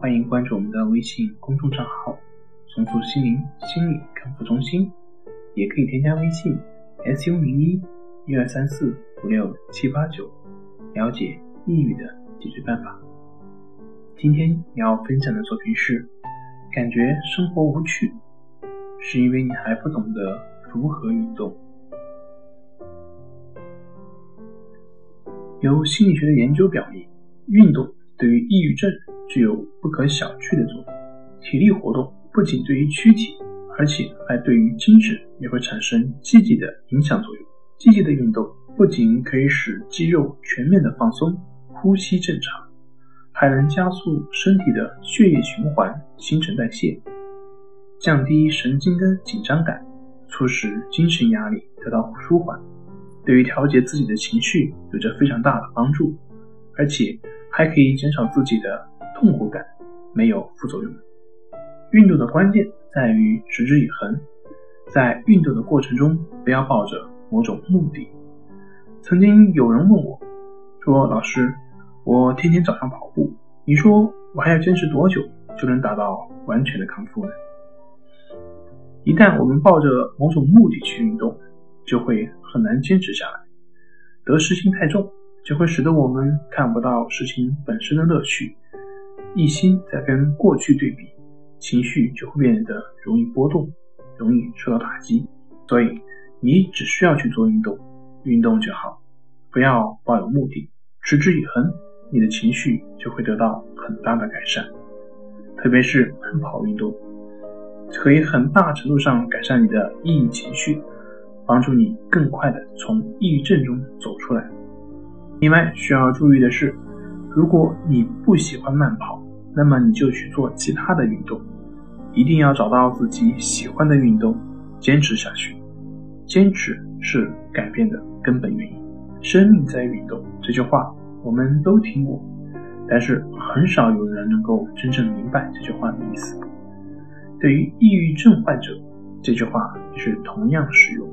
欢迎关注我们的微信公众账号“重塑心灵心理康复中心”，也可以添加微信 “s u 零一一二三四五六七八九”，了解抑郁的解决办法。今天要分享的作品是：感觉生活无趣，是因为你还不懂得如何运动。由心理学的研究表明，运动对于抑郁症。具有不可小觑的作用。体力活动不仅对于躯体，而且还对于精神也会产生积极的影响作用。积极的运动不仅可以使肌肉全面的放松、呼吸正常，还能加速身体的血液循环、新陈代谢，降低神经的紧张感，促使精神压力得到舒缓。对于调节自己的情绪有着非常大的帮助，而且还可以减少自己的。痛苦感没有副作用。运动的关键在于持之以恒，在运动的过程中不要抱着某种目的。曾经有人问我，说：“老师，我天天早上跑步，你说我还要坚持多久就能达到完全的康复呢？”一旦我们抱着某种目的去运动，就会很难坚持下来。得失心太重，就会使得我们看不到事情本身的乐趣。一心在跟过去对比，情绪就会变得容易波动，容易受到打击。所以，你只需要去做运动，运动就好，不要抱有目的，持之以恒，你的情绪就会得到很大的改善。特别是慢跑运动，可以很大程度上改善你的抑郁情绪，帮助你更快的从抑郁症中走出来。另外需要注意的是。如果你不喜欢慢跑，那么你就去做其他的运动，一定要找到自己喜欢的运动，坚持下去。坚持是改变的根本原因。生命在于运动这句话我们都听过，但是很少有人能够真正明白这句话的意思。对于抑郁症患者，这句话也是同样适用。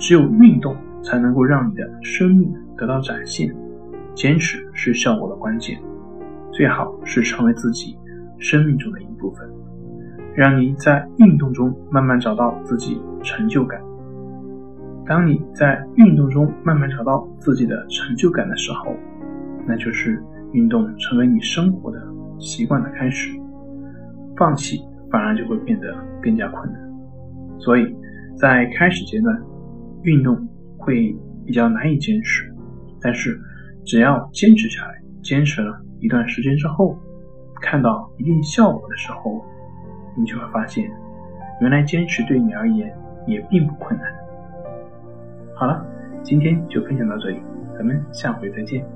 只有运动才能够让你的生命得到展现。坚持是效果的关键，最好是成为自己生命中的一部分，让你在运动中慢慢找到自己成就感。当你在运动中慢慢找到自己的成就感的时候，那就是运动成为你生活的习惯的开始。放弃反而就会变得更加困难。所以在开始阶段，运动会比较难以坚持，但是。只要坚持下来，坚持了一段时间之后，看到一定效果的时候，你就会发现，原来坚持对你而言也并不困难。好了，今天就分享到这里，咱们下回再见。